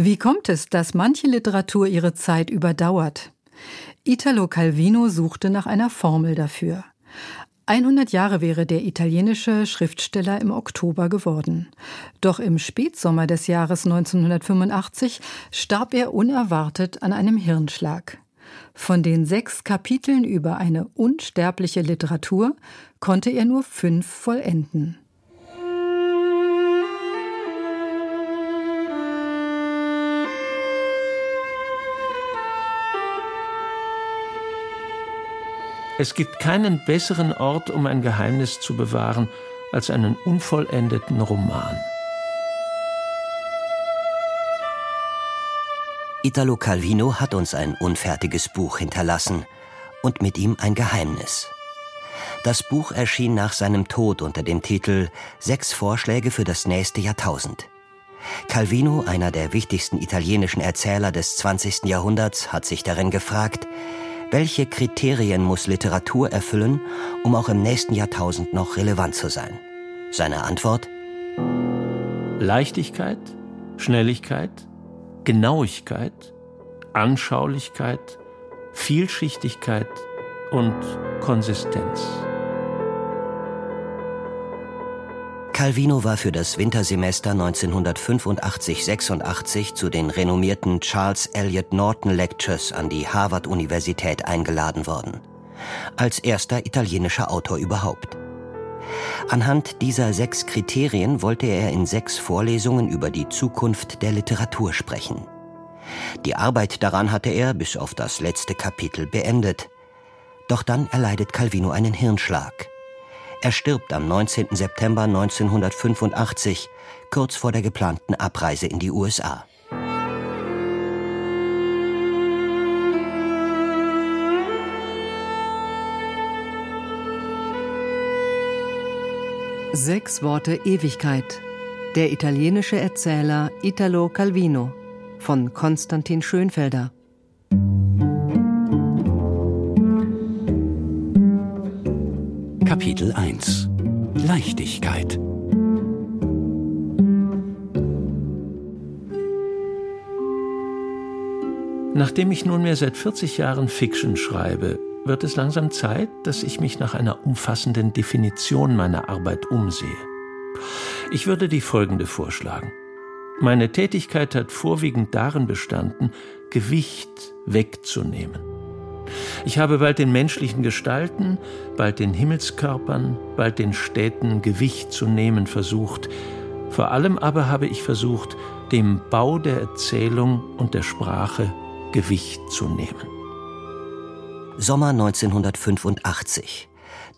Wie kommt es, dass manche Literatur ihre Zeit überdauert? Italo Calvino suchte nach einer Formel dafür. 100 Jahre wäre der italienische Schriftsteller im Oktober geworden. Doch im Spätsommer des Jahres 1985 starb er unerwartet an einem Hirnschlag. Von den sechs Kapiteln über eine unsterbliche Literatur konnte er nur fünf vollenden. Es gibt keinen besseren Ort, um ein Geheimnis zu bewahren, als einen unvollendeten Roman. Italo Calvino hat uns ein unfertiges Buch hinterlassen und mit ihm ein Geheimnis. Das Buch erschien nach seinem Tod unter dem Titel Sechs Vorschläge für das nächste Jahrtausend. Calvino, einer der wichtigsten italienischen Erzähler des 20. Jahrhunderts, hat sich darin gefragt, welche Kriterien muss Literatur erfüllen, um auch im nächsten Jahrtausend noch relevant zu sein? Seine Antwort? Leichtigkeit, Schnelligkeit, Genauigkeit, Anschaulichkeit, Vielschichtigkeit und Konsistenz. Calvino war für das Wintersemester 1985-86 zu den renommierten Charles Eliot Norton Lectures an die Harvard-Universität eingeladen worden. Als erster italienischer Autor überhaupt. Anhand dieser sechs Kriterien wollte er in sechs Vorlesungen über die Zukunft der Literatur sprechen. Die Arbeit daran hatte er bis auf das letzte Kapitel beendet. Doch dann erleidet Calvino einen Hirnschlag. Er stirbt am 19. September 1985, kurz vor der geplanten Abreise in die USA. Sechs Worte Ewigkeit. Der italienische Erzähler Italo Calvino von Konstantin Schönfelder. Kapitel 1 Leichtigkeit Nachdem ich nunmehr seit 40 Jahren Fiction schreibe, wird es langsam Zeit, dass ich mich nach einer umfassenden Definition meiner Arbeit umsehe. Ich würde die folgende vorschlagen. Meine Tätigkeit hat vorwiegend darin bestanden, Gewicht wegzunehmen. Ich habe bald den menschlichen Gestalten, bald den Himmelskörpern, bald den Städten Gewicht zu nehmen versucht. Vor allem aber habe ich versucht, dem Bau der Erzählung und der Sprache Gewicht zu nehmen. Sommer 1985.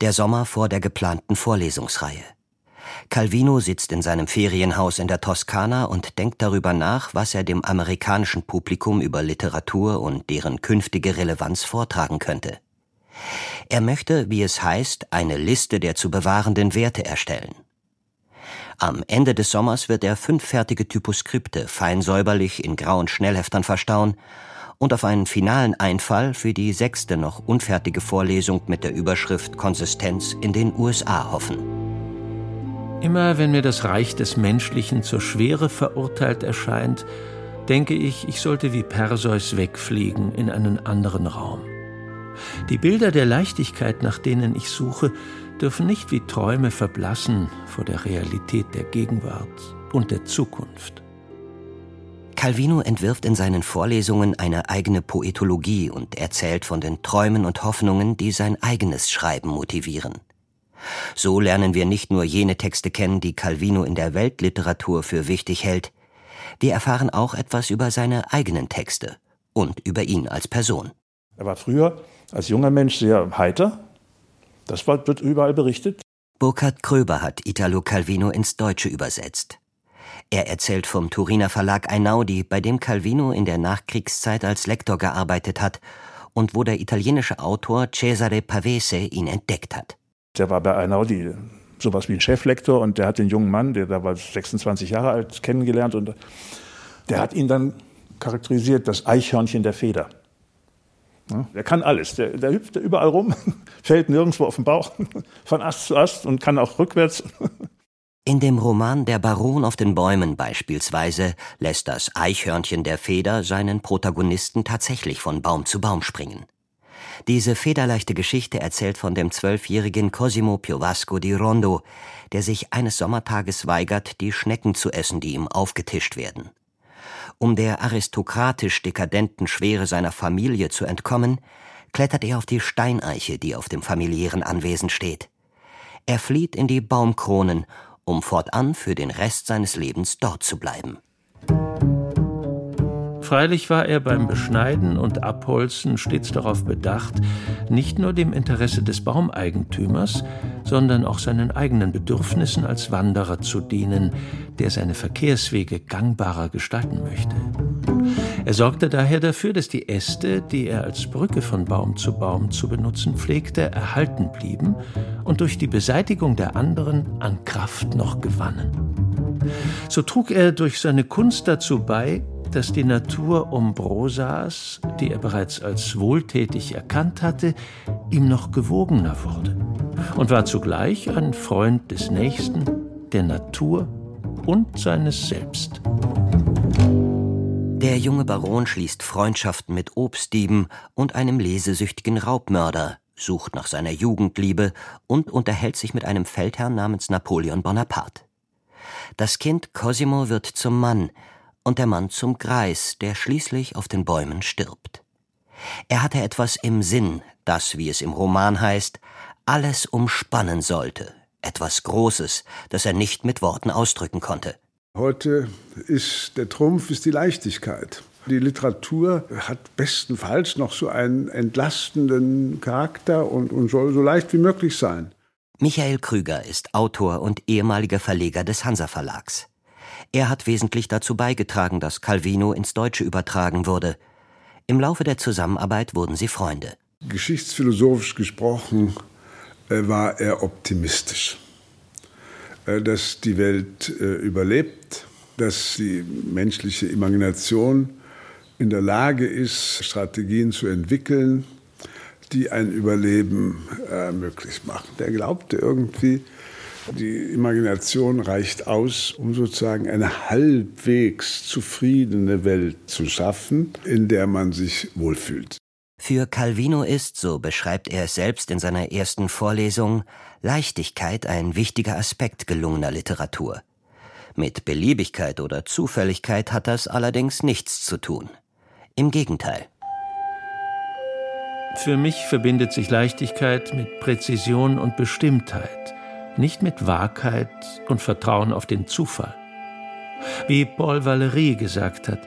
Der Sommer vor der geplanten Vorlesungsreihe. Calvino sitzt in seinem Ferienhaus in der Toskana und denkt darüber nach, was er dem amerikanischen Publikum über Literatur und deren künftige Relevanz vortragen könnte. Er möchte, wie es heißt, eine Liste der zu bewahrenden Werte erstellen. Am Ende des Sommers wird er fünf fertige Typoskripte fein säuberlich in grauen Schnellheftern verstauen und auf einen finalen Einfall für die sechste noch unfertige Vorlesung mit der Überschrift Konsistenz in den USA hoffen. Immer wenn mir das Reich des Menschlichen zur Schwere verurteilt erscheint, denke ich, ich sollte wie Perseus wegfliegen in einen anderen Raum. Die Bilder der Leichtigkeit, nach denen ich suche, dürfen nicht wie Träume verblassen vor der Realität der Gegenwart und der Zukunft. Calvino entwirft in seinen Vorlesungen eine eigene Poetologie und erzählt von den Träumen und Hoffnungen, die sein eigenes Schreiben motivieren. So lernen wir nicht nur jene Texte kennen, die Calvino in der Weltliteratur für wichtig hält, wir erfahren auch etwas über seine eigenen Texte und über ihn als Person. Er war früher als junger Mensch sehr heiter. Das wird überall berichtet. Burkhard Kröber hat Italo Calvino ins Deutsche übersetzt. Er erzählt vom Turiner Verlag Einaudi, bei dem Calvino in der Nachkriegszeit als Lektor gearbeitet hat und wo der italienische Autor Cesare Pavese ihn entdeckt hat. Der war bei Einaudi sowas wie ein Cheflektor und der hat den jungen Mann, der da war 26 Jahre alt, kennengelernt und der hat ihn dann charakterisiert, das Eichhörnchen der Feder. der kann alles. Der, der hüpft überall rum, fällt nirgendwo auf den Bauch, von Ast zu Ast und kann auch rückwärts. In dem Roman Der Baron auf den Bäumen beispielsweise lässt das Eichhörnchen der Feder seinen Protagonisten tatsächlich von Baum zu Baum springen. Diese federleichte Geschichte erzählt von dem zwölfjährigen Cosimo Piovasco di Rondo, der sich eines Sommertages weigert, die Schnecken zu essen, die ihm aufgetischt werden. Um der aristokratisch dekadenten Schwere seiner Familie zu entkommen, klettert er auf die Steineiche, die auf dem familiären Anwesen steht. Er flieht in die Baumkronen um fortan für den Rest seines Lebens dort zu bleiben. Freilich war er beim Beschneiden und Abholzen stets darauf bedacht, nicht nur dem Interesse des Baumeigentümers, sondern auch seinen eigenen Bedürfnissen als Wanderer zu dienen, der seine Verkehrswege gangbarer gestalten möchte. Er sorgte daher dafür, dass die Äste, die er als Brücke von Baum zu Baum zu benutzen pflegte, erhalten blieben und durch die Beseitigung der anderen an Kraft noch gewannen. So trug er durch seine Kunst dazu bei, dass die Natur um Brosas, die er bereits als wohltätig erkannt hatte, ihm noch gewogener wurde und war zugleich ein Freund des Nächsten, der Natur und seines Selbst. Der junge Baron schließt Freundschaften mit Obstdieben und einem lesesüchtigen Raubmörder, sucht nach seiner Jugendliebe und unterhält sich mit einem Feldherrn namens Napoleon Bonaparte. Das Kind Cosimo wird zum Mann, und der Mann zum Greis, der schließlich auf den Bäumen stirbt. Er hatte etwas im Sinn, das, wie es im Roman heißt, alles umspannen sollte, etwas Großes, das er nicht mit Worten ausdrücken konnte. Heute ist der Trumpf ist die Leichtigkeit. Die Literatur hat bestenfalls noch so einen entlastenden Charakter und, und soll so leicht wie möglich sein. Michael Krüger ist Autor und ehemaliger Verleger des Hansa Verlags. Er hat wesentlich dazu beigetragen, dass Calvino ins Deutsche übertragen wurde. Im Laufe der Zusammenarbeit wurden sie Freunde. Geschichtsphilosophisch gesprochen äh, war er optimistisch, äh, dass die Welt äh, überlebt, dass die menschliche Imagination in der Lage ist, Strategien zu entwickeln, die ein Überleben möglich machen. Der glaubte irgendwie, die Imagination reicht aus, um sozusagen eine halbwegs zufriedene Welt zu schaffen, in der man sich wohlfühlt. Für Calvino ist, so beschreibt er es selbst in seiner ersten Vorlesung, Leichtigkeit ein wichtiger Aspekt gelungener Literatur. Mit Beliebigkeit oder Zufälligkeit hat das allerdings nichts zu tun. Im Gegenteil. Für mich verbindet sich Leichtigkeit mit Präzision und Bestimmtheit nicht mit Wahrheit und Vertrauen auf den Zufall. Wie Paul Valéry gesagt hat,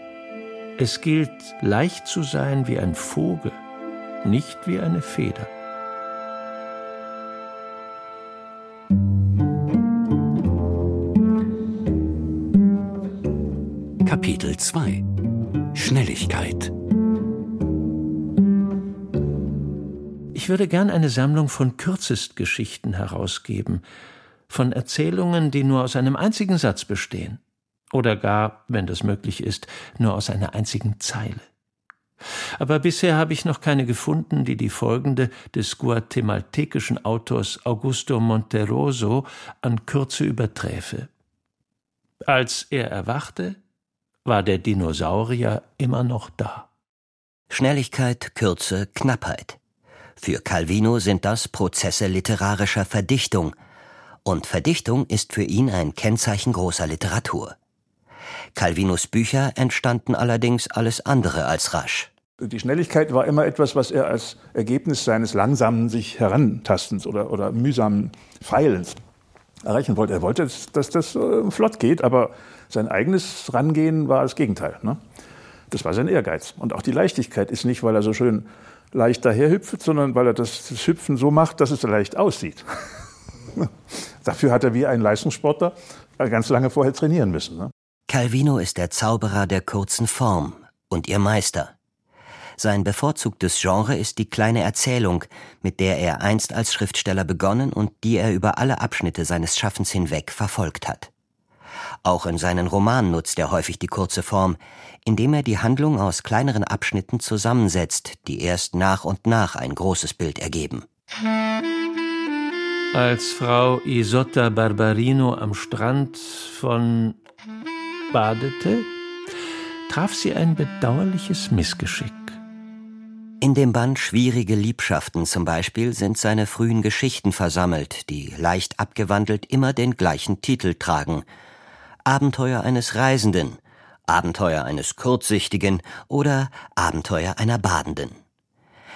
es gilt leicht zu sein wie ein Vogel, nicht wie eine Feder. Kapitel 2 Schnelligkeit Ich würde gern eine Sammlung von Kürzestgeschichten herausgeben, von Erzählungen, die nur aus einem einzigen Satz bestehen, oder gar, wenn das möglich ist, nur aus einer einzigen Zeile. Aber bisher habe ich noch keine gefunden, die die folgende des guatemaltekischen Autors Augusto Monteroso an Kürze überträfe. Als er erwachte, war der Dinosaurier immer noch da. Schnelligkeit, Kürze, Knappheit. Für Calvino sind das Prozesse literarischer Verdichtung, und Verdichtung ist für ihn ein Kennzeichen großer Literatur. Calvinos Bücher entstanden allerdings alles andere als rasch. Die Schnelligkeit war immer etwas, was er als Ergebnis seines langsamen sich herantastens oder, oder mühsamen Feilens erreichen wollte. Er wollte, dass das äh, flott geht, aber sein eigenes Rangehen war das Gegenteil. Ne? Das war sein Ehrgeiz. Und auch die Leichtigkeit ist nicht, weil er so schön leicht daherhüpft, sondern weil er das, das Hüpfen so macht, dass es leicht aussieht. Dafür hat er wie ein Leistungssportler ganz lange vorher trainieren müssen. Ne? Calvino ist der Zauberer der kurzen Form und ihr Meister. Sein bevorzugtes Genre ist die kleine Erzählung, mit der er einst als Schriftsteller begonnen und die er über alle Abschnitte seines Schaffens hinweg verfolgt hat. Auch in seinen Romanen nutzt er häufig die kurze Form, indem er die Handlung aus kleineren Abschnitten zusammensetzt, die erst nach und nach ein großes Bild ergeben. Als Frau Isotta Barbarino am Strand von badete, traf sie ein bedauerliches Missgeschick. In dem Band Schwierige Liebschaften zum Beispiel sind seine frühen Geschichten versammelt, die leicht abgewandelt immer den gleichen Titel tragen Abenteuer eines Reisenden, Abenteuer eines Kurzsichtigen oder Abenteuer einer Badenden.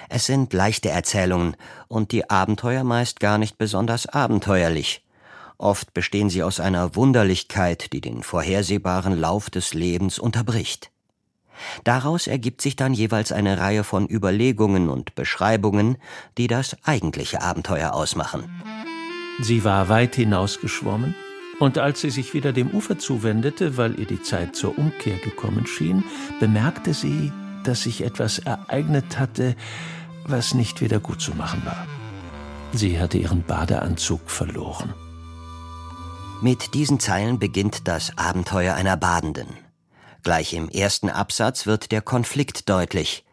Es sind leichte Erzählungen und die Abenteuer meist gar nicht besonders abenteuerlich. Oft bestehen sie aus einer Wunderlichkeit, die den vorhersehbaren Lauf des Lebens unterbricht. Daraus ergibt sich dann jeweils eine Reihe von Überlegungen und Beschreibungen, die das eigentliche Abenteuer ausmachen. Sie war weit hinausgeschwommen, und als sie sich wieder dem Ufer zuwendete, weil ihr die Zeit zur Umkehr gekommen schien, bemerkte sie, dass sich etwas ereignet hatte, was nicht wieder gut zu machen war. Sie hatte ihren Badeanzug verloren. Mit diesen Zeilen beginnt das Abenteuer einer Badenden. Gleich im ersten Absatz wird der Konflikt deutlich.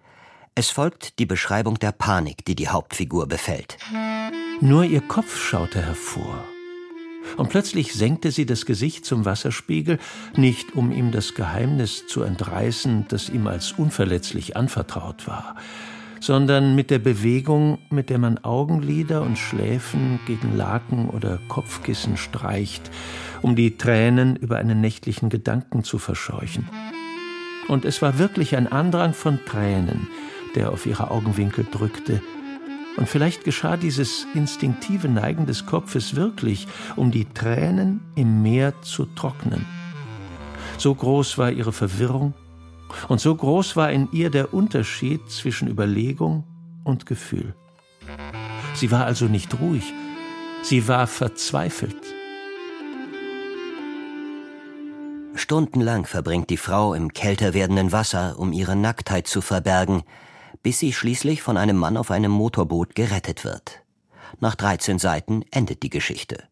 Es folgt die Beschreibung der Panik, die die Hauptfigur befällt. Nur ihr Kopf schaute hervor. Und plötzlich senkte sie das Gesicht zum Wasserspiegel, nicht um ihm das Geheimnis zu entreißen, das ihm als unverletzlich anvertraut war, sondern mit der Bewegung, mit der man Augenlider und Schläfen gegen Laken oder Kopfkissen streicht, um die Tränen über einen nächtlichen Gedanken zu verscheuchen. Und es war wirklich ein Andrang von Tränen, der auf ihre Augenwinkel drückte, und vielleicht geschah dieses instinktive Neigen des Kopfes wirklich, um die Tränen im Meer zu trocknen. So groß war ihre Verwirrung, und so groß war in ihr der Unterschied zwischen Überlegung und Gefühl. Sie war also nicht ruhig, sie war verzweifelt. Stundenlang verbringt die Frau im kälter werdenden Wasser, um ihre Nacktheit zu verbergen, bis sie schließlich von einem Mann auf einem Motorboot gerettet wird. Nach 13 Seiten endet die Geschichte.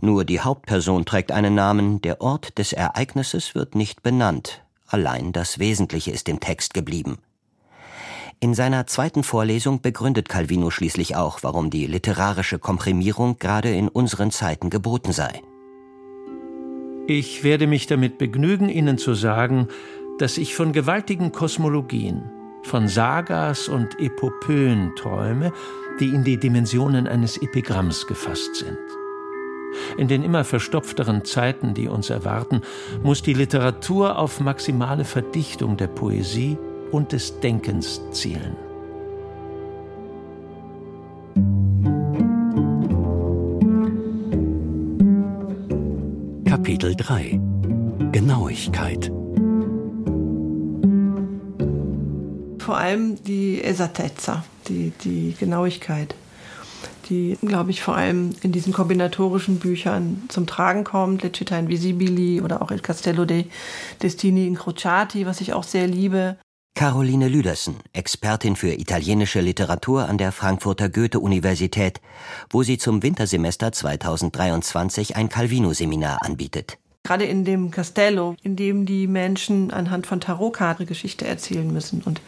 Nur die Hauptperson trägt einen Namen, der Ort des Ereignisses wird nicht benannt, Allein das Wesentliche ist im Text geblieben. In seiner zweiten Vorlesung begründet Calvino schließlich auch, warum die literarische Komprimierung gerade in unseren Zeiten geboten sei. Ich werde mich damit begnügen, Ihnen zu sagen, dass ich von gewaltigen Kosmologien, von Sagas und Epopöen träume, die in die Dimensionen eines Epigramms gefasst sind. In den immer verstopfteren Zeiten, die uns erwarten, muss die Literatur auf maximale Verdichtung der Poesie und des Denkens zielen. Kapitel 3 Genauigkeit Vor allem die Esattezza, die, die Genauigkeit die, glaube ich, vor allem in diesen kombinatorischen Büchern zum Tragen kommt. Lecita Invisibili oder auch Il Castello dei Destini Incrociati, was ich auch sehr liebe. Caroline Lüdersen, Expertin für italienische Literatur an der Frankfurter Goethe-Universität, wo sie zum Wintersemester 2023 ein Calvino-Seminar anbietet. Gerade in dem Castello, in dem die Menschen anhand von Tarotkarten Geschichte erzählen müssen und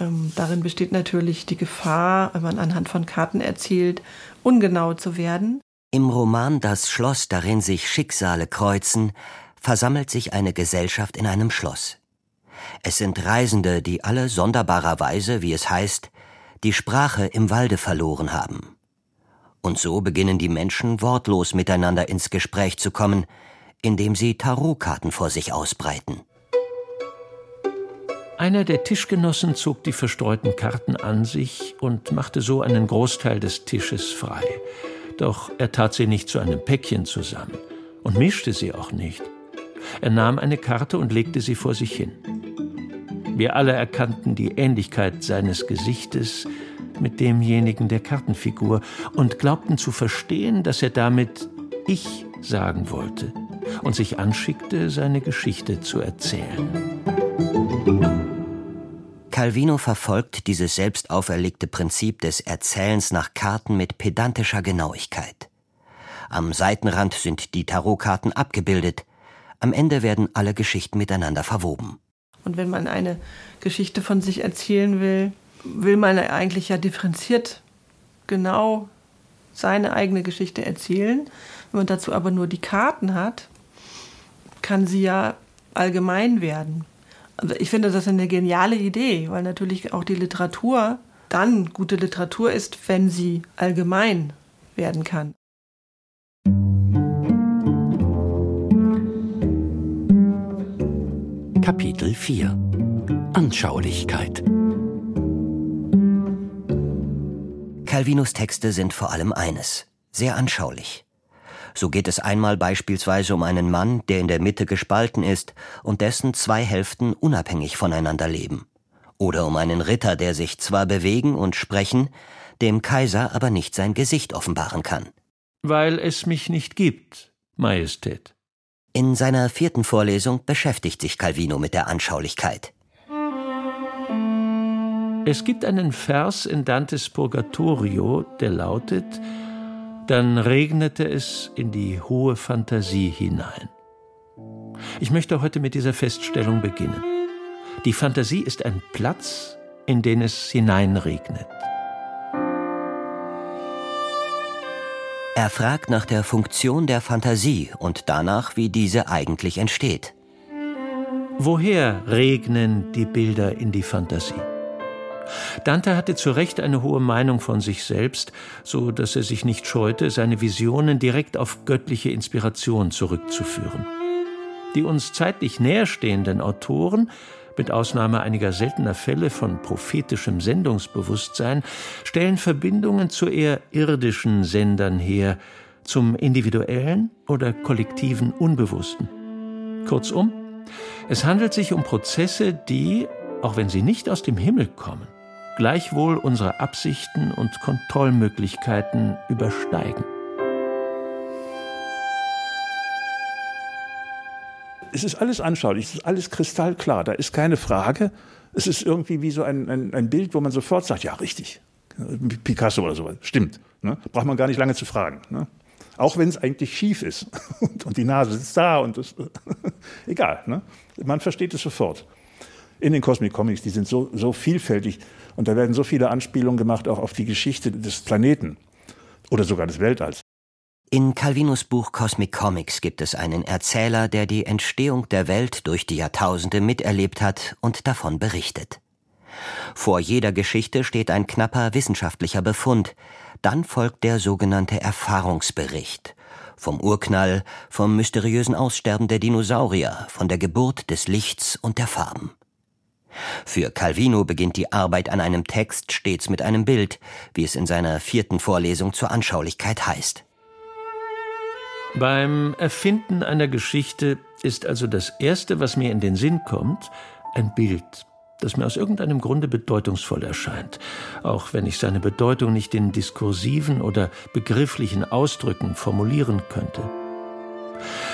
ähm, darin besteht natürlich die Gefahr, wenn man anhand von Karten erzählt, ungenau zu werden. Im Roman Das Schloss, darin sich Schicksale kreuzen, versammelt sich eine Gesellschaft in einem Schloss. Es sind Reisende, die alle sonderbarerweise, wie es heißt, die Sprache im Walde verloren haben. Und so beginnen die Menschen wortlos miteinander ins Gespräch zu kommen, indem sie Tarotkarten vor sich ausbreiten. Einer der Tischgenossen zog die verstreuten Karten an sich und machte so einen Großteil des Tisches frei. Doch er tat sie nicht zu einem Päckchen zusammen und mischte sie auch nicht. Er nahm eine Karte und legte sie vor sich hin. Wir alle erkannten die Ähnlichkeit seines Gesichtes mit demjenigen der Kartenfigur und glaubten zu verstehen, dass er damit ich sagen wollte und sich anschickte, seine Geschichte zu erzählen. Calvino verfolgt dieses selbst auferlegte Prinzip des Erzählens nach Karten mit pedantischer Genauigkeit. Am Seitenrand sind die Tarotkarten abgebildet. Am Ende werden alle Geschichten miteinander verwoben. Und wenn man eine Geschichte von sich erzählen will, will man eigentlich ja differenziert genau seine eigene Geschichte erzählen. Wenn man dazu aber nur die Karten hat, kann sie ja allgemein werden. Also ich finde das eine geniale Idee, weil natürlich auch die Literatur dann gute Literatur ist, wenn sie allgemein werden kann. Kapitel 4 Anschaulichkeit Calvinus Texte sind vor allem eines, sehr anschaulich. So geht es einmal beispielsweise um einen Mann, der in der Mitte gespalten ist und dessen zwei Hälften unabhängig voneinander leben. Oder um einen Ritter, der sich zwar bewegen und sprechen, dem Kaiser aber nicht sein Gesicht offenbaren kann. Weil es mich nicht gibt, Majestät. In seiner vierten Vorlesung beschäftigt sich Calvino mit der Anschaulichkeit. Es gibt einen Vers in Dantes Purgatorio, der lautet dann regnete es in die hohe Fantasie hinein. Ich möchte heute mit dieser Feststellung beginnen. Die Fantasie ist ein Platz, in den es hineinregnet. Er fragt nach der Funktion der Fantasie und danach, wie diese eigentlich entsteht. Woher regnen die Bilder in die Fantasie? Dante hatte zu Recht eine hohe Meinung von sich selbst, so dass er sich nicht scheute, seine Visionen direkt auf göttliche Inspiration zurückzuführen. Die uns zeitlich näherstehenden Autoren, mit Ausnahme einiger seltener Fälle von prophetischem Sendungsbewusstsein, stellen Verbindungen zu eher irdischen Sendern her, zum individuellen oder kollektiven Unbewussten. Kurzum, es handelt sich um Prozesse, die, auch wenn sie nicht aus dem Himmel kommen, gleichwohl unsere Absichten und Kontrollmöglichkeiten übersteigen. Es ist alles anschaulich, es ist alles kristallklar, da ist keine Frage. Es ist irgendwie wie so ein, ein, ein Bild, wo man sofort sagt, ja, richtig, Picasso oder sowas, stimmt. Ne? Braucht man gar nicht lange zu fragen. Ne? Auch wenn es eigentlich schief ist und, die Nase sitzt da und das, egal. Ne? Man versteht es sofort. In den Cosmic Comics, die sind so, so vielfältig. Und da werden so viele Anspielungen gemacht, auch auf die Geschichte des Planeten oder sogar des Weltalls. In Calvinus Buch Cosmic Comics gibt es einen Erzähler, der die Entstehung der Welt durch die Jahrtausende miterlebt hat und davon berichtet. Vor jeder Geschichte steht ein knapper wissenschaftlicher Befund, dann folgt der sogenannte Erfahrungsbericht. Vom Urknall, vom mysteriösen Aussterben der Dinosaurier, von der Geburt des Lichts und der Farben. Für Calvino beginnt die Arbeit an einem Text stets mit einem Bild, wie es in seiner vierten Vorlesung zur Anschaulichkeit heißt. Beim Erfinden einer Geschichte ist also das Erste, was mir in den Sinn kommt, ein Bild, das mir aus irgendeinem Grunde bedeutungsvoll erscheint, auch wenn ich seine Bedeutung nicht in diskursiven oder begrifflichen Ausdrücken formulieren könnte.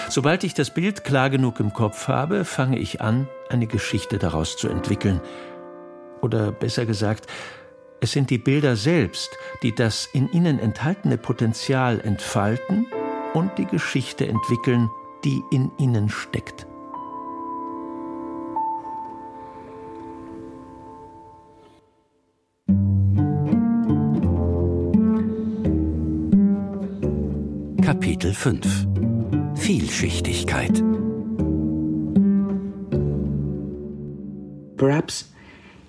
Sobald ich das Bild klar genug im Kopf habe, fange ich an, eine Geschichte daraus zu entwickeln. Oder besser gesagt, es sind die Bilder selbst, die das in ihnen enthaltene Potenzial entfalten und die Geschichte entwickeln, die in ihnen steckt. Kapitel 5 Vielschichtigkeit. Perhaps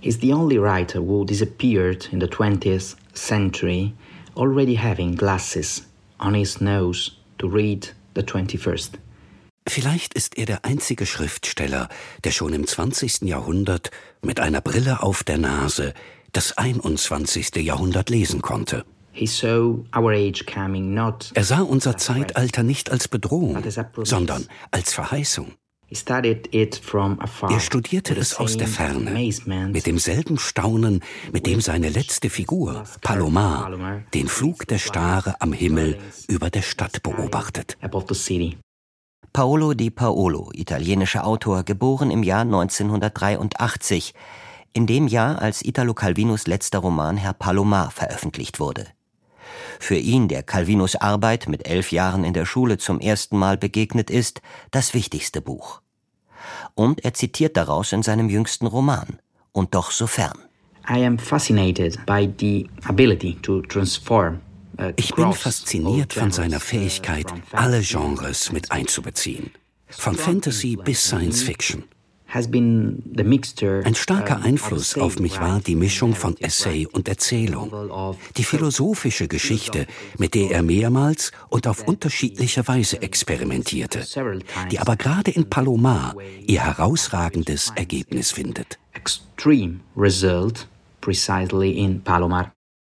he's the only writer who disappeared in the 20th century already having glasses on his nose to read the 21st. Vielleicht ist er der einzige Schriftsteller, der schon im 20. Jahrhundert mit einer Brille auf der Nase das 21. Jahrhundert lesen konnte. Er sah unser Zeitalter nicht als Bedrohung, sondern als Verheißung. Er studierte es aus der Ferne, mit demselben Staunen, mit dem seine letzte Figur, Palomar, den Flug der Stare am Himmel über der Stadt beobachtet. Paolo di Paolo, italienischer Autor, geboren im Jahr 1983, in dem Jahr, als Italo Calvinos letzter Roman Herr Palomar veröffentlicht wurde. Für ihn, der Calvinus Arbeit mit elf Jahren in der Schule zum ersten Mal begegnet ist, das wichtigste Buch. Und er zitiert daraus in seinem jüngsten Roman, und doch so fern. I am fascinated by the ability to transform Ich bin fasziniert von seiner Fähigkeit, alle Genres mit einzubeziehen, von Fantasy bis Science Fiction. Ein starker Einfluss auf mich war die Mischung von Essay und Erzählung, die philosophische Geschichte, mit der er mehrmals und auf unterschiedliche Weise experimentierte, die aber gerade in Palomar ihr herausragendes Ergebnis findet.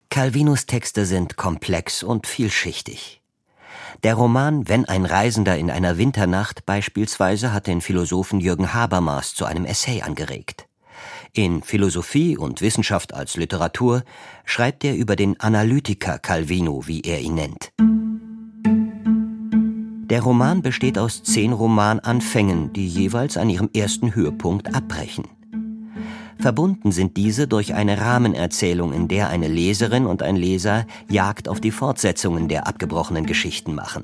Calvinus Texte sind komplex und vielschichtig. Der Roman Wenn ein Reisender in einer Winternacht beispielsweise hat den Philosophen Jürgen Habermas zu einem Essay angeregt. In Philosophie und Wissenschaft als Literatur schreibt er über den Analytiker Calvino, wie er ihn nennt. Der Roman besteht aus zehn Romananfängen, die jeweils an ihrem ersten Höhepunkt abbrechen. Verbunden sind diese durch eine Rahmenerzählung, in der eine Leserin und ein Leser Jagd auf die Fortsetzungen der abgebrochenen Geschichten machen.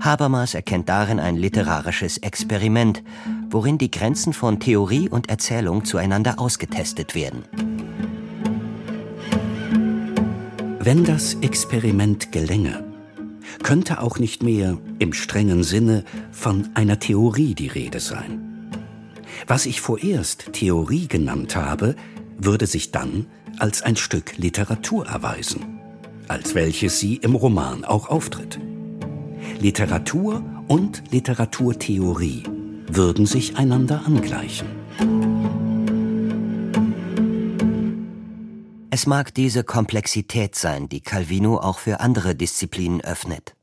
Habermas erkennt darin ein literarisches Experiment, worin die Grenzen von Theorie und Erzählung zueinander ausgetestet werden. Wenn das Experiment gelänge, könnte auch nicht mehr im strengen Sinne von einer Theorie die Rede sein. Was ich vorerst Theorie genannt habe, würde sich dann als ein Stück Literatur erweisen, als welches sie im Roman auch auftritt. Literatur und Literaturtheorie würden sich einander angleichen. Es mag diese Komplexität sein, die Calvino auch für andere Disziplinen öffnet.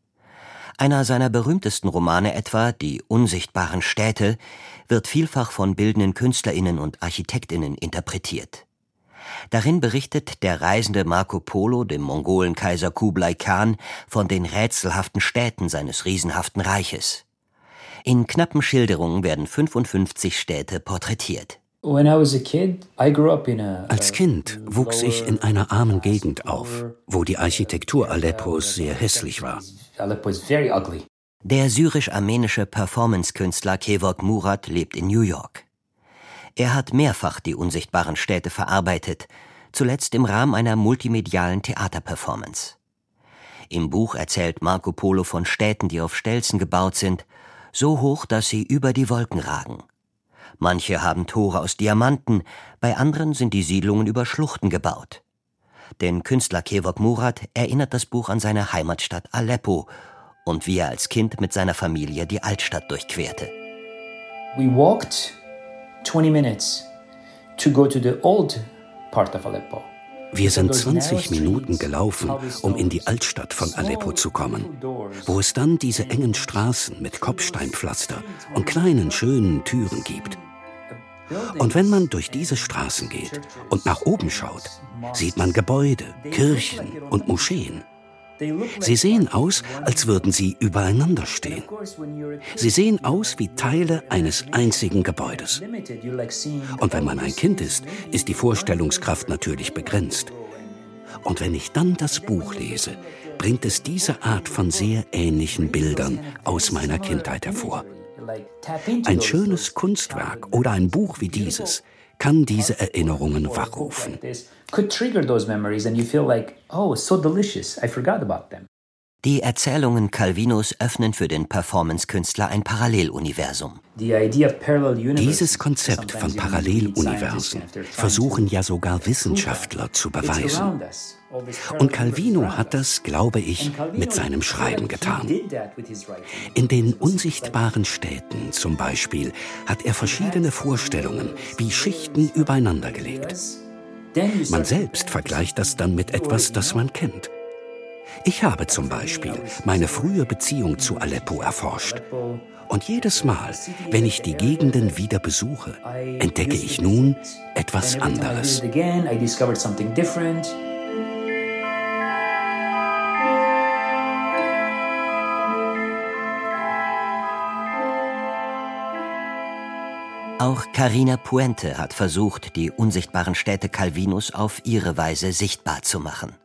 Einer seiner berühmtesten Romane etwa, Die unsichtbaren Städte, wird vielfach von bildenden Künstlerinnen und Architektinnen interpretiert. Darin berichtet der reisende Marco Polo dem Mongolenkaiser Kublai Khan von den rätselhaften Städten seines riesenhaften Reiches. In knappen Schilderungen werden 55 Städte porträtiert. Als Kind wuchs ich in einer armen Gegend auf, wo die Architektur Aleppos sehr hässlich war. Der syrisch-armenische Performance-Künstler Kevork Murat lebt in New York. Er hat mehrfach die unsichtbaren Städte verarbeitet, zuletzt im Rahmen einer multimedialen Theaterperformance. Im Buch erzählt Marco Polo von Städten, die auf Stelzen gebaut sind, so hoch, dass sie über die Wolken ragen. Manche haben Tore aus Diamanten, bei anderen sind die Siedlungen über Schluchten gebaut. Den Künstler Kevork Murat erinnert das Buch an seine Heimatstadt Aleppo und wie er als Kind mit seiner Familie die Altstadt durchquerte. We walked 20 minutes to go to the old part of Aleppo. Wir sind 20 Minuten gelaufen, um in die Altstadt von Aleppo zu kommen, wo es dann diese engen Straßen mit Kopfsteinpflaster und kleinen schönen Türen gibt. Und wenn man durch diese Straßen geht und nach oben schaut, sieht man Gebäude, Kirchen und Moscheen. Sie sehen aus, als würden sie übereinander stehen. Sie sehen aus wie Teile eines einzigen Gebäudes. Und wenn man ein Kind ist, ist die Vorstellungskraft natürlich begrenzt. Und wenn ich dann das Buch lese, bringt es diese Art von sehr ähnlichen Bildern aus meiner Kindheit hervor. Ein schönes Kunstwerk oder ein Buch wie dieses kann diese Erinnerungen wachrufen. Oh, Die Erzählungen Calvinos öffnen für den Performance-Künstler ein Paralleluniversum. Dieses Konzept von Paralleluniversen versuchen ja sogar Wissenschaftler zu beweisen. Und Calvino hat das, glaube ich, mit seinem Schreiben getan. In den unsichtbaren Städten zum Beispiel hat er verschiedene Vorstellungen wie Schichten übereinander gelegt. Man selbst vergleicht das dann mit etwas, das man kennt. Ich habe zum Beispiel meine frühe Beziehung zu Aleppo erforscht. Und jedes Mal, wenn ich die Gegenden wieder besuche, entdecke ich nun etwas anderes. Auch Carina Puente hat versucht, die unsichtbaren Städte Calvinus auf ihre Weise sichtbar zu machen.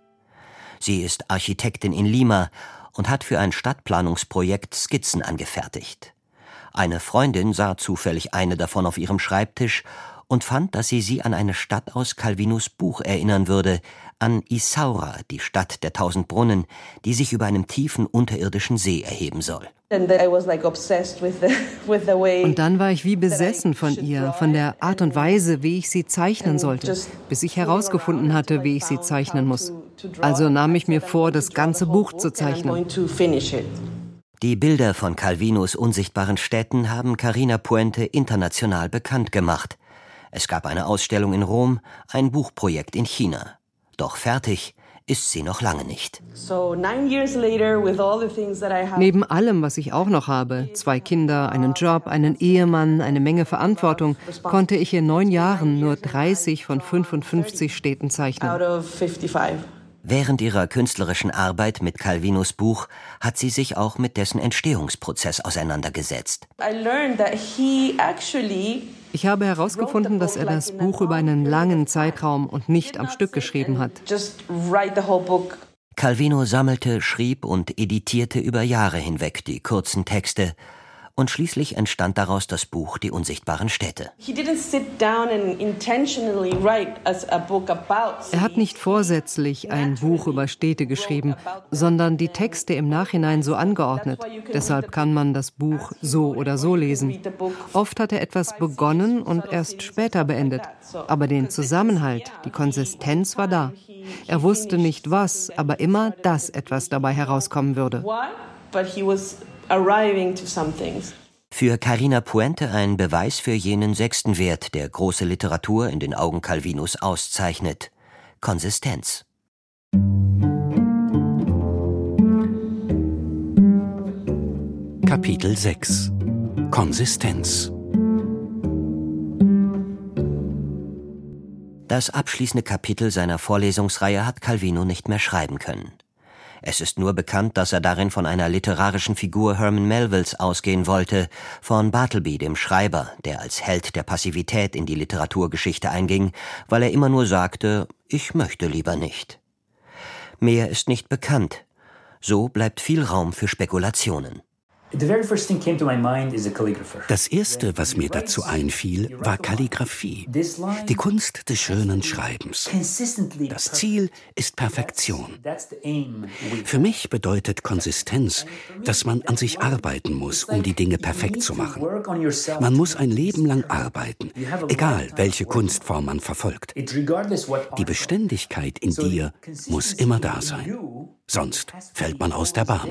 Sie ist Architektin in Lima und hat für ein Stadtplanungsprojekt Skizzen angefertigt. Eine Freundin sah zufällig eine davon auf ihrem Schreibtisch und fand, dass sie sie an eine Stadt aus Calvinus Buch erinnern würde, an Isaura, die Stadt der tausend Brunnen, die sich über einem tiefen unterirdischen See erheben soll. Und dann war ich wie besessen von ihr, von der Art und Weise, wie ich sie zeichnen sollte, bis ich herausgefunden hatte, wie ich sie zeichnen muss. Also nahm ich mir vor, das ganze Buch zu zeichnen. Die Bilder von Calvinos unsichtbaren Städten haben Carina Puente international bekannt gemacht. Es gab eine Ausstellung in Rom, ein Buchprojekt in China. Doch fertig ist sie noch lange nicht. Neben allem, was ich auch noch habe, zwei Kinder, einen Job, einen Ehemann, eine Menge Verantwortung, konnte ich in neun Jahren nur 30 von 55 Städten zeichnen. Während ihrer künstlerischen Arbeit mit Calvinos Buch hat sie sich auch mit dessen Entstehungsprozess auseinandergesetzt. Ich habe herausgefunden, dass er das Buch über einen langen Zeitraum und nicht am Stück geschrieben hat. Calvino sammelte, schrieb und editierte über Jahre hinweg die kurzen Texte, und schließlich entstand daraus das Buch Die unsichtbaren Städte. Er hat nicht vorsätzlich ein Buch über Städte geschrieben, sondern die Texte im Nachhinein so angeordnet. Deshalb kann man das Buch so oder so lesen. Oft hat er etwas begonnen und erst später beendet. Aber den Zusammenhalt, die Konsistenz war da. Er wusste nicht was, aber immer, dass etwas dabei herauskommen würde. Für Carina Puente ein Beweis für jenen sechsten Wert, der große Literatur in den Augen Calvinus auszeichnet: Konsistenz. Kapitel 6 Konsistenz Das abschließende Kapitel seiner Vorlesungsreihe hat Calvino nicht mehr schreiben können. Es ist nur bekannt, dass er darin von einer literarischen Figur Herman Melvilles ausgehen wollte, von Bartleby, dem Schreiber, der als Held der Passivität in die Literaturgeschichte einging, weil er immer nur sagte, ich möchte lieber nicht. Mehr ist nicht bekannt. So bleibt viel Raum für Spekulationen. Das erste, was mir dazu einfiel, war Kalligraphie, die Kunst des schönen Schreibens. Das Ziel ist Perfektion. Für mich bedeutet Konsistenz, dass man an sich arbeiten muss, um die Dinge perfekt zu machen. Man muss ein Leben lang arbeiten, egal welche Kunstform man verfolgt. Die Beständigkeit in dir muss immer da sein, sonst fällt man aus der Bahn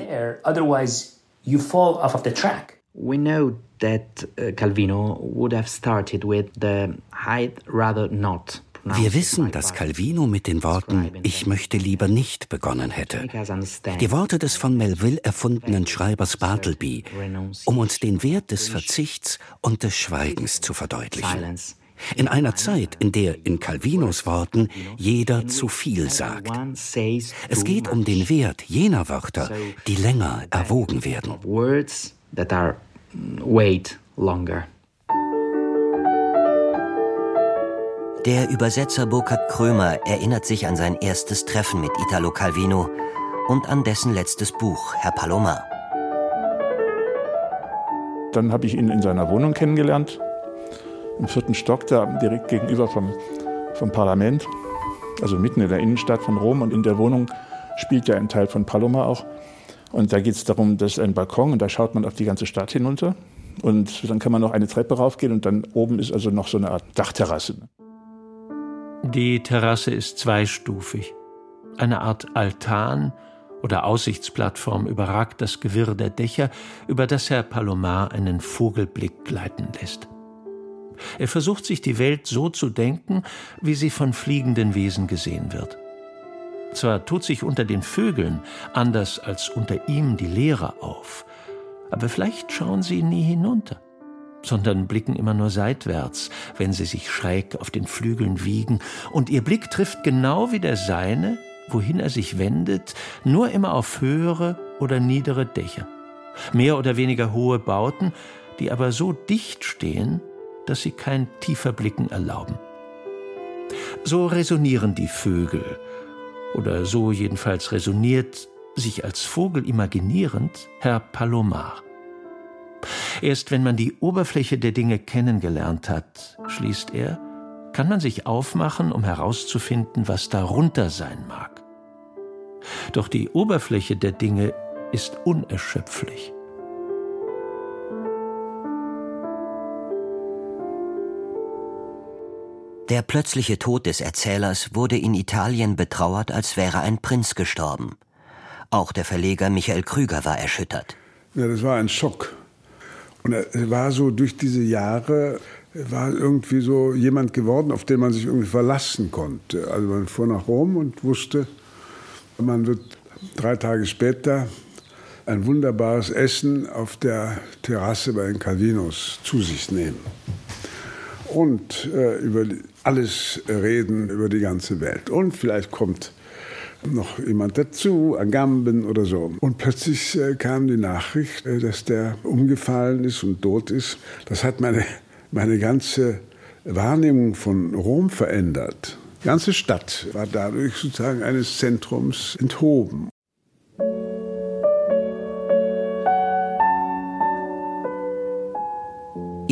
you fall off of the track. We know that uh, Calvino would have started with the I'd rather not wir wissen, dass Calvino mit den Worten Ich möchte lieber nicht begonnen hätte. Die Worte des von Melville erfundenen Schreibers Bartleby, um uns den Wert des Verzichts und des Schweigens zu verdeutlichen. In einer Zeit, in der in Calvinos Worten jeder zu viel sagt. Es geht um den Wert jener Wörter, die länger erwogen werden. Der Übersetzer Burkhard Krömer erinnert sich an sein erstes Treffen mit Italo Calvino und an dessen letztes Buch, Herr Palomar. Dann habe ich ihn in seiner Wohnung kennengelernt im vierten Stock, da direkt gegenüber vom, vom Parlament, also mitten in der Innenstadt von Rom. Und in der Wohnung spielt ja ein Teil von Paloma auch. Und da geht es darum, dass ein Balkon und da schaut man auf die ganze Stadt hinunter. Und dann kann man noch eine Treppe raufgehen und dann oben ist also noch so eine Art Dachterrasse. Die Terrasse ist zweistufig. Eine Art Altan oder Aussichtsplattform überragt das Gewirr der Dächer, über das Herr Palomar einen Vogelblick gleiten lässt. Er versucht sich die Welt so zu denken, wie sie von fliegenden Wesen gesehen wird. Zwar tut sich unter den Vögeln anders als unter ihm die Lehre auf, aber vielleicht schauen sie nie hinunter, sondern blicken immer nur seitwärts, wenn sie sich schräg auf den Flügeln wiegen, und ihr Blick trifft genau wie der seine, wohin er sich wendet, nur immer auf höhere oder niedere Dächer, mehr oder weniger hohe Bauten, die aber so dicht stehen, dass sie kein tiefer Blicken erlauben. So resonieren die Vögel, oder so jedenfalls resoniert, sich als Vogel imaginierend, Herr Palomar. Erst wenn man die Oberfläche der Dinge kennengelernt hat, schließt er, kann man sich aufmachen, um herauszufinden, was darunter sein mag. Doch die Oberfläche der Dinge ist unerschöpflich. Der plötzliche Tod des Erzählers wurde in Italien betrauert, als wäre ein Prinz gestorben. Auch der Verleger Michael Krüger war erschüttert. Ja, das war ein Schock. Und er war so durch diese Jahre, war irgendwie so jemand geworden, auf den man sich irgendwie verlassen konnte. Also man fuhr nach Rom und wusste, man wird drei Tage später ein wunderbares Essen auf der Terrasse bei den Calvinos zu sich nehmen. Und äh, über alles reden, über die ganze Welt. Und vielleicht kommt noch jemand dazu, Agamben oder so. Und plötzlich äh, kam die Nachricht, äh, dass der umgefallen ist und tot ist. Das hat meine, meine ganze Wahrnehmung von Rom verändert. Die ganze Stadt war dadurch sozusagen eines Zentrums enthoben.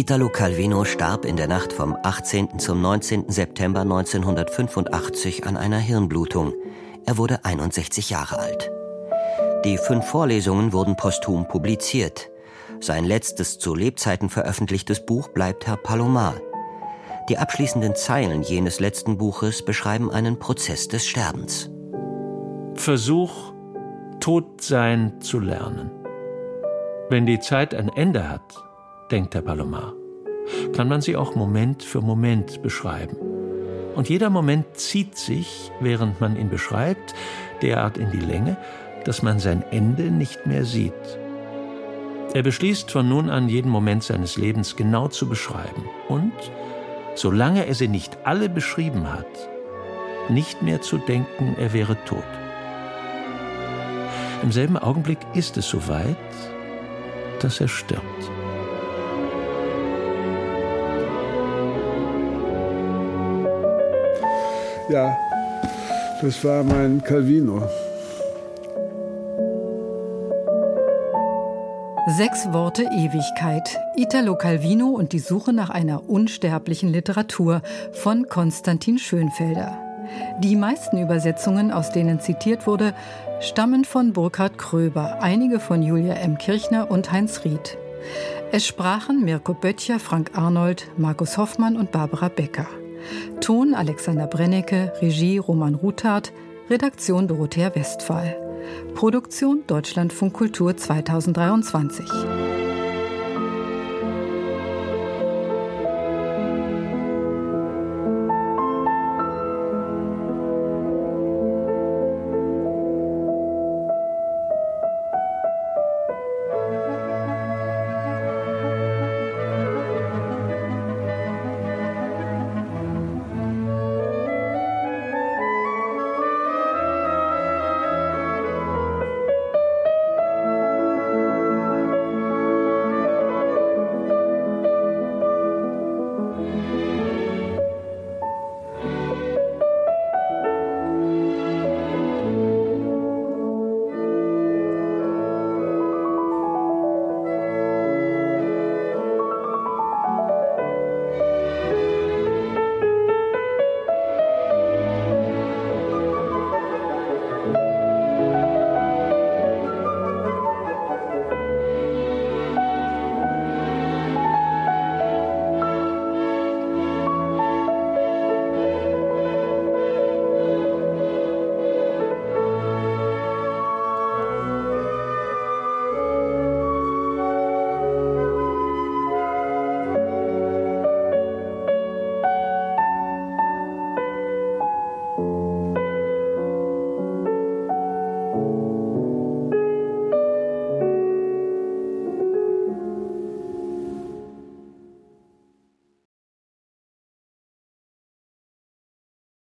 Italo Calvino starb in der Nacht vom 18. zum 19. September 1985 an einer Hirnblutung. Er wurde 61 Jahre alt. Die fünf Vorlesungen wurden posthum publiziert. Sein letztes zu Lebzeiten veröffentlichtes Buch bleibt Herr Palomar. Die abschließenden Zeilen jenes letzten Buches beschreiben einen Prozess des Sterbens. Versuch, tot sein zu lernen. Wenn die Zeit ein Ende hat, denkt der Palomar, kann man sie auch Moment für Moment beschreiben. Und jeder Moment zieht sich, während man ihn beschreibt, derart in die Länge, dass man sein Ende nicht mehr sieht. Er beschließt von nun an jeden Moment seines Lebens genau zu beschreiben und, solange er sie nicht alle beschrieben hat, nicht mehr zu denken, er wäre tot. Im selben Augenblick ist es soweit, dass er stirbt. Ja, das war mein Calvino. Sechs Worte Ewigkeit. Italo Calvino und die Suche nach einer unsterblichen Literatur von Konstantin Schönfelder. Die meisten Übersetzungen, aus denen zitiert wurde, stammen von Burkhard Kröber, einige von Julia M. Kirchner und Heinz Ried. Es sprachen Mirko Böttcher, Frank Arnold, Markus Hoffmann und Barbara Becker. Ton Alexander Brennecke, Regie Roman Ruthardt, Redaktion Dorothea Westphal. Produktion Deutschlandfunk Kultur 2023.